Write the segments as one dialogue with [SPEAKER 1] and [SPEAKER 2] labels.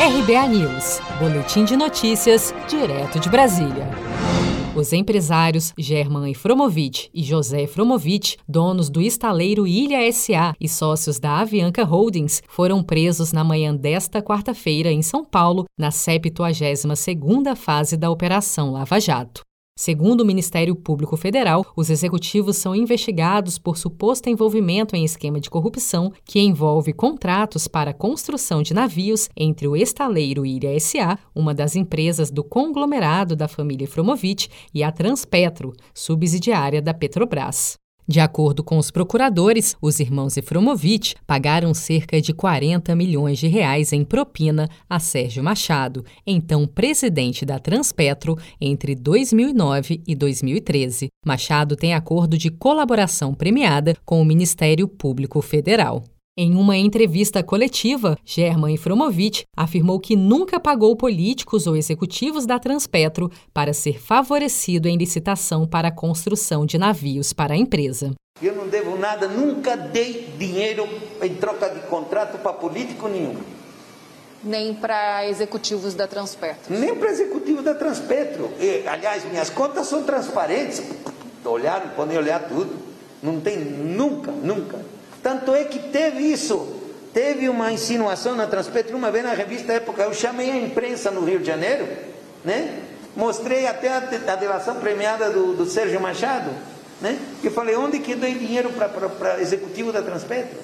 [SPEAKER 1] RBA News, Boletim de Notícias, direto de Brasília. Os empresários German Efromovitch e José Efromovitch, donos do estaleiro Ilha SA e sócios da Avianca Holdings, foram presos na manhã desta quarta-feira em São Paulo, na 72ª fase da Operação Lava Jato. Segundo o Ministério Público Federal, os executivos são investigados por suposto envolvimento em esquema de corrupção que envolve contratos para construção de navios entre o estaleiro Ilha SA, uma das empresas do conglomerado da família Fromovitch, e a Transpetro, subsidiária da Petrobras. De acordo com os procuradores, os irmãos Efromovitch pagaram cerca de 40 milhões de reais em propina a Sérgio Machado, então presidente da Transpetro, entre 2009 e 2013. Machado tem acordo de colaboração premiada com o Ministério Público Federal. Em uma entrevista coletiva, German Ifromovitch afirmou que nunca pagou políticos ou executivos da Transpetro para ser favorecido em licitação para a construção de navios para a empresa.
[SPEAKER 2] Eu não devo nada, nunca dei dinheiro em troca de contrato para político nenhum.
[SPEAKER 3] Nem para executivos da Transpetro?
[SPEAKER 2] Nem para executivos da Transpetro. E, aliás, minhas contas são transparentes. Olharam, podem olhar tudo. Não tem nunca, nunca tanto é que teve isso. Teve uma insinuação na Transpetro, uma vez na revista Época, eu chamei a imprensa no Rio de Janeiro, né? Mostrei até a, delação premiada do, do Sérgio Machado, né? E falei, onde que dei dinheiro para executivo da Transpetro?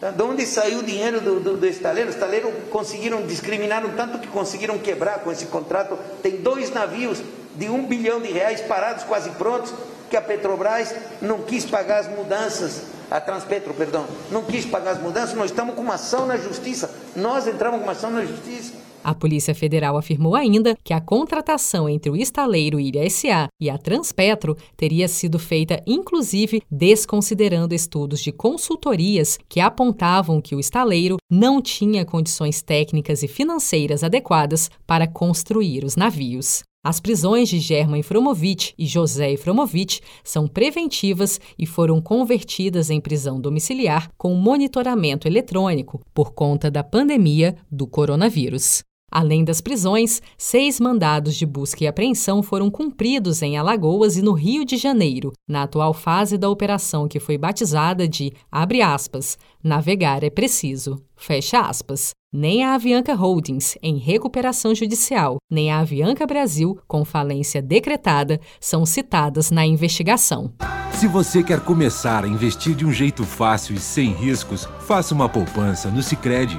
[SPEAKER 2] Tá? De onde saiu o dinheiro do, do, do estaleiro? O estaleiro conseguiram, discriminaram tanto que conseguiram quebrar com esse contrato. Tem dois navios de um bilhão de reais parados, quase prontos, que a Petrobras não quis pagar as mudanças, a Transpetro, perdão, não quis pagar as mudanças, nós estamos com uma ação na justiça. Nós entramos com uma ação na justiça.
[SPEAKER 1] A Polícia Federal afirmou ainda que a contratação entre o estaleiro Ilha SA e a Transpetro teria sido feita inclusive desconsiderando estudos de consultorias que apontavam que o estaleiro não tinha condições técnicas e financeiras adequadas para construir os navios. As prisões de German Ifromovitch e José Ifromovitch são preventivas e foram convertidas em prisão domiciliar com monitoramento eletrônico por conta da pandemia do coronavírus. Além das prisões, seis mandados de busca e apreensão foram cumpridos em Alagoas e no Rio de Janeiro, na atual fase da operação que foi batizada de, abre aspas, navegar é preciso, fecha aspas. Nem a Avianca Holdings, em recuperação judicial, nem a Avianca Brasil, com falência decretada, são citadas na investigação.
[SPEAKER 4] Se você quer começar a investir de um jeito fácil e sem riscos, faça uma poupança no Sicredi.